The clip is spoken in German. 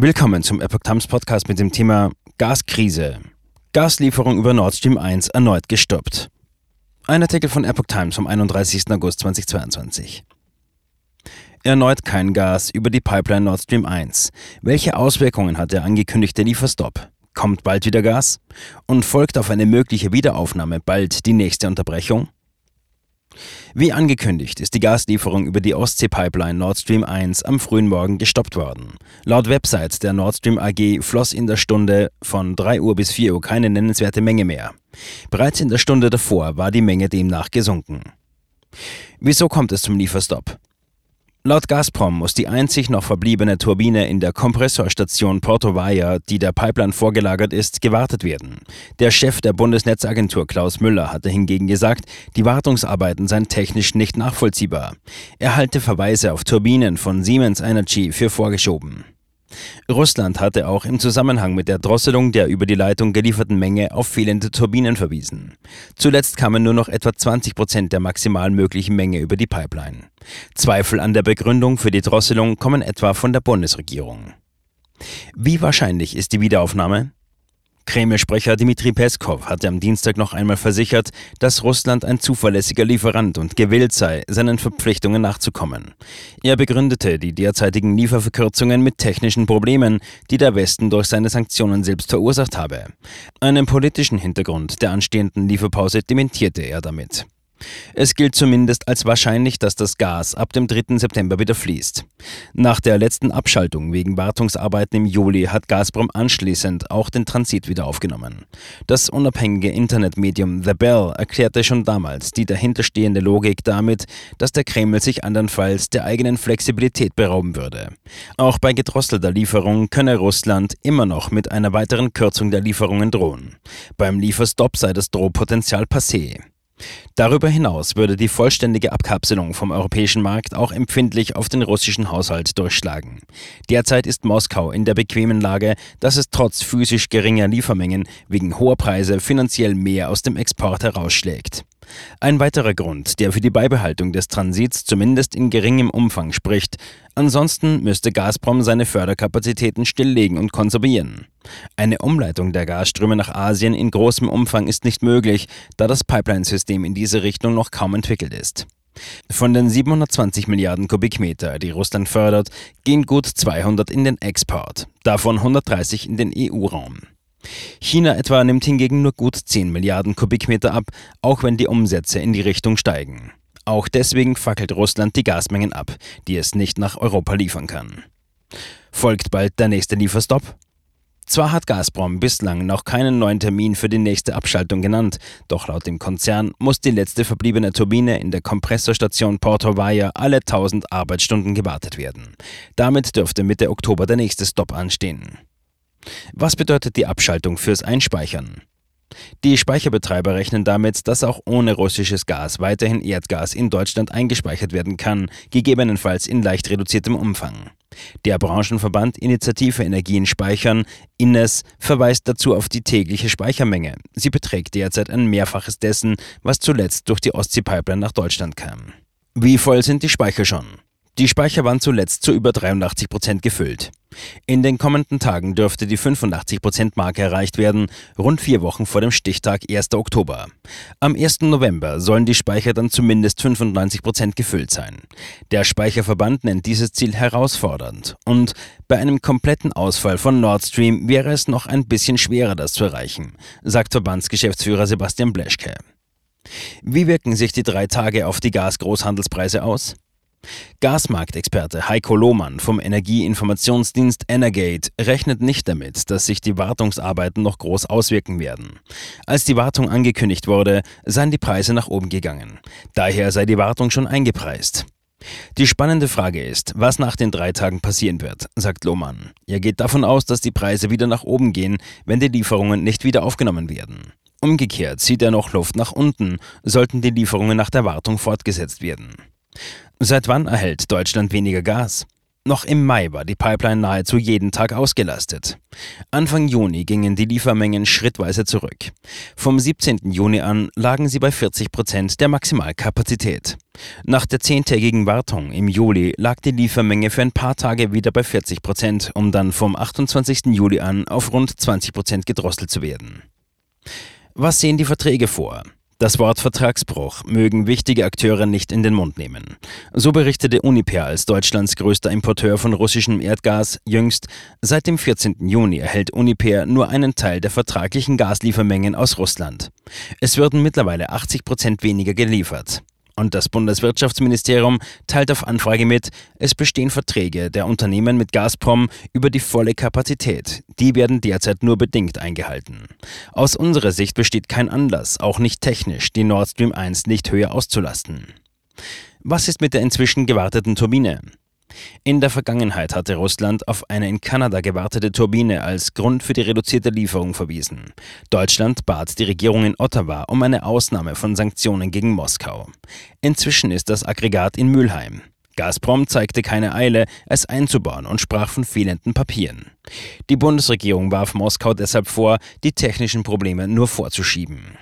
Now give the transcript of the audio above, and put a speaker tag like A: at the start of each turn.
A: Willkommen zum Epoch Times Podcast mit dem Thema Gaskrise. Gaslieferung über Nord Stream 1 erneut gestoppt. Ein Artikel von Epoch Times vom 31. August 2022. Erneut kein Gas über die Pipeline Nord Stream 1. Welche Auswirkungen hat der angekündigte Lieferstopp? Kommt bald wieder Gas? Und folgt auf eine mögliche Wiederaufnahme bald die nächste Unterbrechung? Wie angekündigt ist die Gaslieferung über die Ostsee-Pipeline Nord Stream 1 am frühen Morgen gestoppt worden. Laut Website der Nord Stream AG floss in der Stunde von 3 Uhr bis 4 Uhr keine nennenswerte Menge mehr. Bereits in der Stunde davor war die Menge demnach gesunken. Wieso kommt es zum Lieferstopp? Laut Gazprom muss die einzig noch verbliebene Turbine in der Kompressorstation Porto Valle, die der Pipeline vorgelagert ist, gewartet werden. Der Chef der Bundesnetzagentur Klaus Müller hatte hingegen gesagt, die Wartungsarbeiten seien technisch nicht nachvollziehbar. Er halte Verweise auf Turbinen von Siemens Energy für vorgeschoben. Russland hatte auch im Zusammenhang mit der Drosselung der über die Leitung gelieferten Menge auf fehlende Turbinen verwiesen. Zuletzt kamen nur noch etwa 20 Prozent der maximal möglichen Menge über die Pipeline. Zweifel an der Begründung für die Drosselung kommen etwa von der Bundesregierung. Wie wahrscheinlich ist die Wiederaufnahme? Kreml-Sprecher Dmitri Peskov hatte am Dienstag noch einmal versichert, dass Russland ein zuverlässiger Lieferant und gewillt sei, seinen Verpflichtungen nachzukommen. Er begründete die derzeitigen Lieferverkürzungen mit technischen Problemen, die der Westen durch seine Sanktionen selbst verursacht habe. Einen politischen Hintergrund der anstehenden Lieferpause dementierte er damit. Es gilt zumindest als wahrscheinlich, dass das Gas ab dem 3. September wieder fließt. Nach der letzten Abschaltung wegen Wartungsarbeiten im Juli hat Gazprom anschließend auch den Transit wieder aufgenommen. Das unabhängige Internetmedium The Bell erklärte schon damals die dahinterstehende Logik damit, dass der Kreml sich andernfalls der eigenen Flexibilität berauben würde. Auch bei gedrosselter Lieferung könne Russland immer noch mit einer weiteren Kürzung der Lieferungen drohen. Beim Lieferstopp sei das Drohpotenzial passé. Darüber hinaus würde die vollständige Abkapselung vom europäischen Markt auch empfindlich auf den russischen Haushalt durchschlagen. Derzeit ist Moskau in der bequemen Lage, dass es trotz physisch geringer Liefermengen wegen hoher Preise finanziell mehr aus dem Export herausschlägt. Ein weiterer Grund, der für die Beibehaltung des Transits zumindest in geringem Umfang spricht. Ansonsten müsste Gazprom seine Förderkapazitäten stilllegen und konservieren. Eine Umleitung der Gasströme nach Asien in großem Umfang ist nicht möglich, da das Pipeline-System in diese Richtung noch kaum entwickelt ist. Von den 720 Milliarden Kubikmeter, die Russland fördert, gehen gut 200 in den Export, davon 130 in den EU-Raum. China etwa nimmt hingegen nur gut 10 Milliarden Kubikmeter ab, auch wenn die Umsätze in die Richtung steigen. Auch deswegen fackelt Russland die Gasmengen ab, die es nicht nach Europa liefern kann. Folgt bald der nächste Lieferstopp? Zwar hat Gazprom bislang noch keinen neuen Termin für die nächste Abschaltung genannt, doch laut dem Konzern muss die letzte verbliebene Turbine in der Kompressorstation Porto Valle alle 1000 Arbeitsstunden gewartet werden. Damit dürfte Mitte Oktober der nächste Stopp anstehen. Was bedeutet die Abschaltung fürs Einspeichern? Die Speicherbetreiber rechnen damit, dass auch ohne russisches Gas weiterhin Erdgas in Deutschland eingespeichert werden kann, gegebenenfalls in leicht reduziertem Umfang. Der Branchenverband Initiative Energien speichern, INES, verweist dazu auf die tägliche Speichermenge. Sie beträgt derzeit ein Mehrfaches dessen, was zuletzt durch die Ostsee-Pipeline nach Deutschland kam. Wie voll sind die Speicher schon? Die Speicher waren zuletzt zu über 83 Prozent gefüllt. In den kommenden Tagen dürfte die 85%-Marke erreicht werden, rund vier Wochen vor dem Stichtag 1. Oktober. Am 1. November sollen die Speicher dann zumindest 95% gefüllt sein. Der Speicherverband nennt dieses Ziel herausfordernd und bei einem kompletten Ausfall von Nord Stream wäre es noch ein bisschen schwerer, das zu erreichen, sagt Verbandsgeschäftsführer Sebastian Bleschke. Wie wirken sich die drei Tage auf die Gasgroßhandelspreise aus? Gasmarktexperte Heiko Lohmann vom Energieinformationsdienst Energate rechnet nicht damit, dass sich die Wartungsarbeiten noch groß auswirken werden. Als die Wartung angekündigt wurde, seien die Preise nach oben gegangen. Daher sei die Wartung schon eingepreist. Die spannende Frage ist, was nach den drei Tagen passieren wird, sagt Lohmann. Er geht davon aus, dass die Preise wieder nach oben gehen, wenn die Lieferungen nicht wieder aufgenommen werden. Umgekehrt sieht er noch Luft nach unten, sollten die Lieferungen nach der Wartung fortgesetzt werden. Seit wann erhält Deutschland weniger Gas? Noch im Mai war die Pipeline nahezu jeden Tag ausgelastet. Anfang Juni gingen die Liefermengen schrittweise zurück. Vom 17. Juni an lagen sie bei 40 Prozent der Maximalkapazität. Nach der zehntägigen Wartung im Juli lag die Liefermenge für ein paar Tage wieder bei 40 Prozent, um dann vom 28. Juli an auf rund 20 Prozent gedrosselt zu werden. Was sehen die Verträge vor? Das Wort Vertragsbruch mögen wichtige Akteure nicht in den Mund nehmen. So berichtete Uniper als Deutschlands größter Importeur von russischem Erdgas jüngst, seit dem 14. Juni erhält Uniper nur einen Teil der vertraglichen Gasliefermengen aus Russland. Es würden mittlerweile 80 Prozent weniger geliefert. Und das Bundeswirtschaftsministerium teilt auf Anfrage mit, es bestehen Verträge der Unternehmen mit Gazprom über die volle Kapazität. Die werden derzeit nur bedingt eingehalten. Aus unserer Sicht besteht kein Anlass, auch nicht technisch, die Nord Stream 1 nicht höher auszulasten. Was ist mit der inzwischen gewarteten Turbine? In der Vergangenheit hatte Russland auf eine in Kanada gewartete Turbine als Grund für die reduzierte Lieferung verwiesen. Deutschland bat die Regierung in Ottawa um eine Ausnahme von Sanktionen gegen Moskau. Inzwischen ist das Aggregat in Mülheim. Gazprom zeigte keine Eile, es einzubauen und sprach von fehlenden Papieren. Die Bundesregierung warf Moskau deshalb vor, die technischen Probleme nur vorzuschieben.